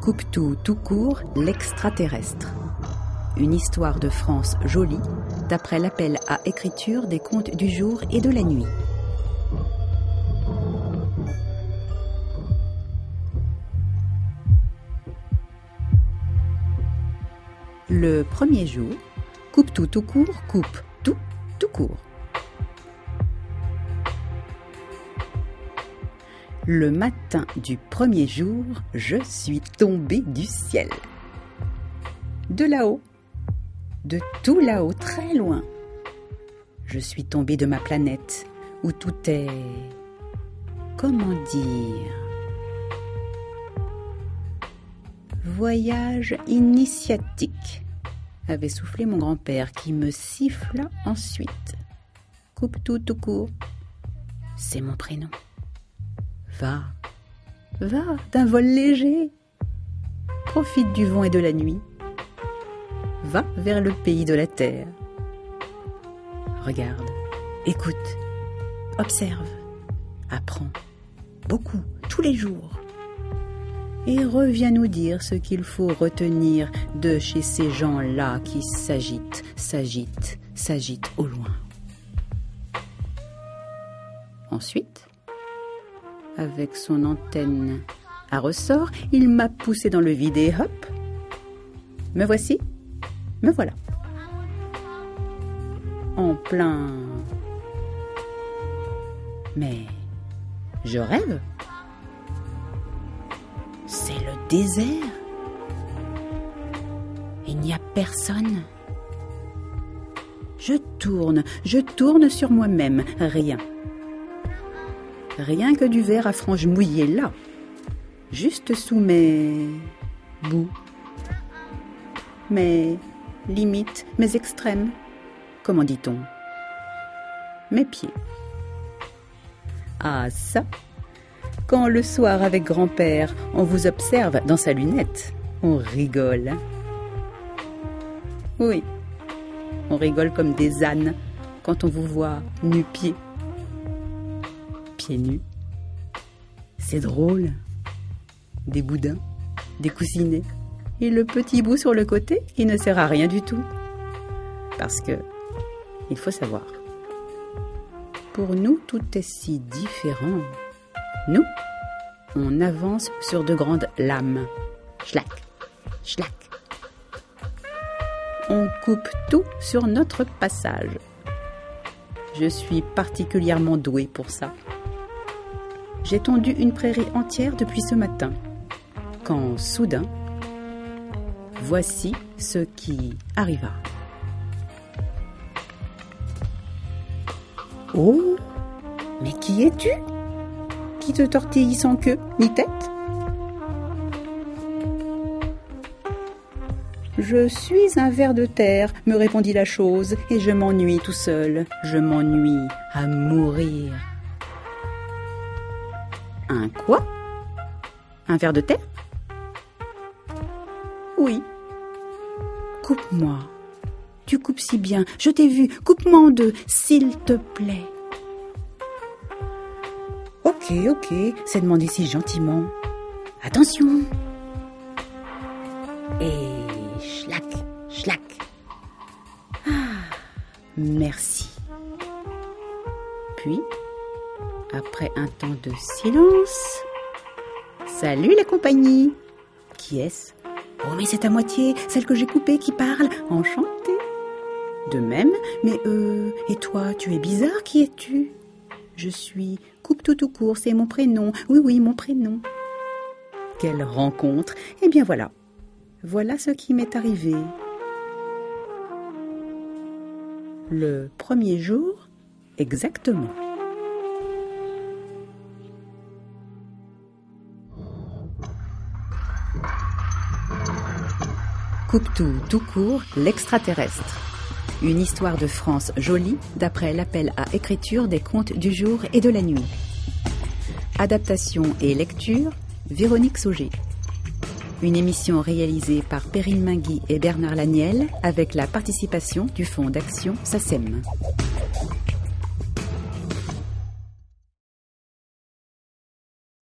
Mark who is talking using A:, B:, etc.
A: Coupe-tout tout court, l'extraterrestre. Une histoire de France jolie, d'après l'appel à écriture des contes du jour et de la nuit. Le premier jour, coupe tout tout court, coupe tout tout court. Le matin du premier jour, je suis tombée du ciel. De là-haut, de tout là-haut, très loin. Je suis tombée de ma planète où tout est... Comment dire Voyage initiatique, avait soufflé mon grand-père qui me siffla ensuite. Coupe tout tout court. C'est mon prénom. Va, va d'un vol léger. Profite du vent et de la nuit. Va vers le pays de la terre. Regarde, écoute, observe, apprends, beaucoup, tous les jours. Et reviens nous dire ce qu'il faut retenir de chez ces gens-là qui s'agitent, s'agitent, s'agitent au loin. Ensuite, avec son antenne à ressort, il m'a poussé dans le vide et hop, me voici, me voilà. En plein... Mais je rêve. C'est le désert. Il n'y a personne. Je tourne, je tourne sur moi-même, rien rien que du verre à franges mouillées là, juste sous mes bouts, mes limites, mes extrêmes, comment dit-on? Mes pieds. Ah ça Quand le soir avec grand-père, on vous observe dans sa lunette, on rigole. Oui, on rigole comme des ânes quand on vous voit nu-pieds C'est drôle. Des boudins, des coussinets, et le petit bout sur le côté, il ne sert à rien du tout. Parce que, il faut savoir, pour nous, tout est si différent. Nous, on avance sur de grandes lames. Schlac, schlac. On coupe tout sur notre passage. Je suis particulièrement douée pour ça. J'ai tondu une prairie entière depuis ce matin, quand soudain, voici ce qui arriva. Oh, mais qui es-tu? Qui te tortille sans queue ni tête? Je suis un ver de terre, me répondit la chose, et je m'ennuie tout seul. Je m'ennuie à mourir. Un quoi? Un ver de terre Oui. Coupe-moi. Tu coupes si bien. Je t'ai vu. Coupe-moi en deux, s'il te plaît. Ok, ok, c'est demandé si gentiment. Attention. Et schlac, schlac. Ah, merci. Puis, après un temps de silence. Salut la compagnie Qui est-ce? Oh mais c'est à moitié, celle que j'ai coupée qui parle, enchantée. De même, mais euh, et toi, tu es bizarre, qui es-tu? Je suis Coupe tout tout court, c'est mon prénom. Oui, oui, mon prénom. Quelle rencontre Eh bien voilà. Voilà ce qui m'est arrivé. Le premier jour, exactement. Coupe tout, tout court, l'extraterrestre. Une histoire de France jolie d'après l'appel à écriture des contes du jour et de la nuit. Adaptation et lecture, Véronique Sauger. Une émission réalisée par Perrine Mingui et Bernard Laniel avec la participation du Fonds d'action SACEM.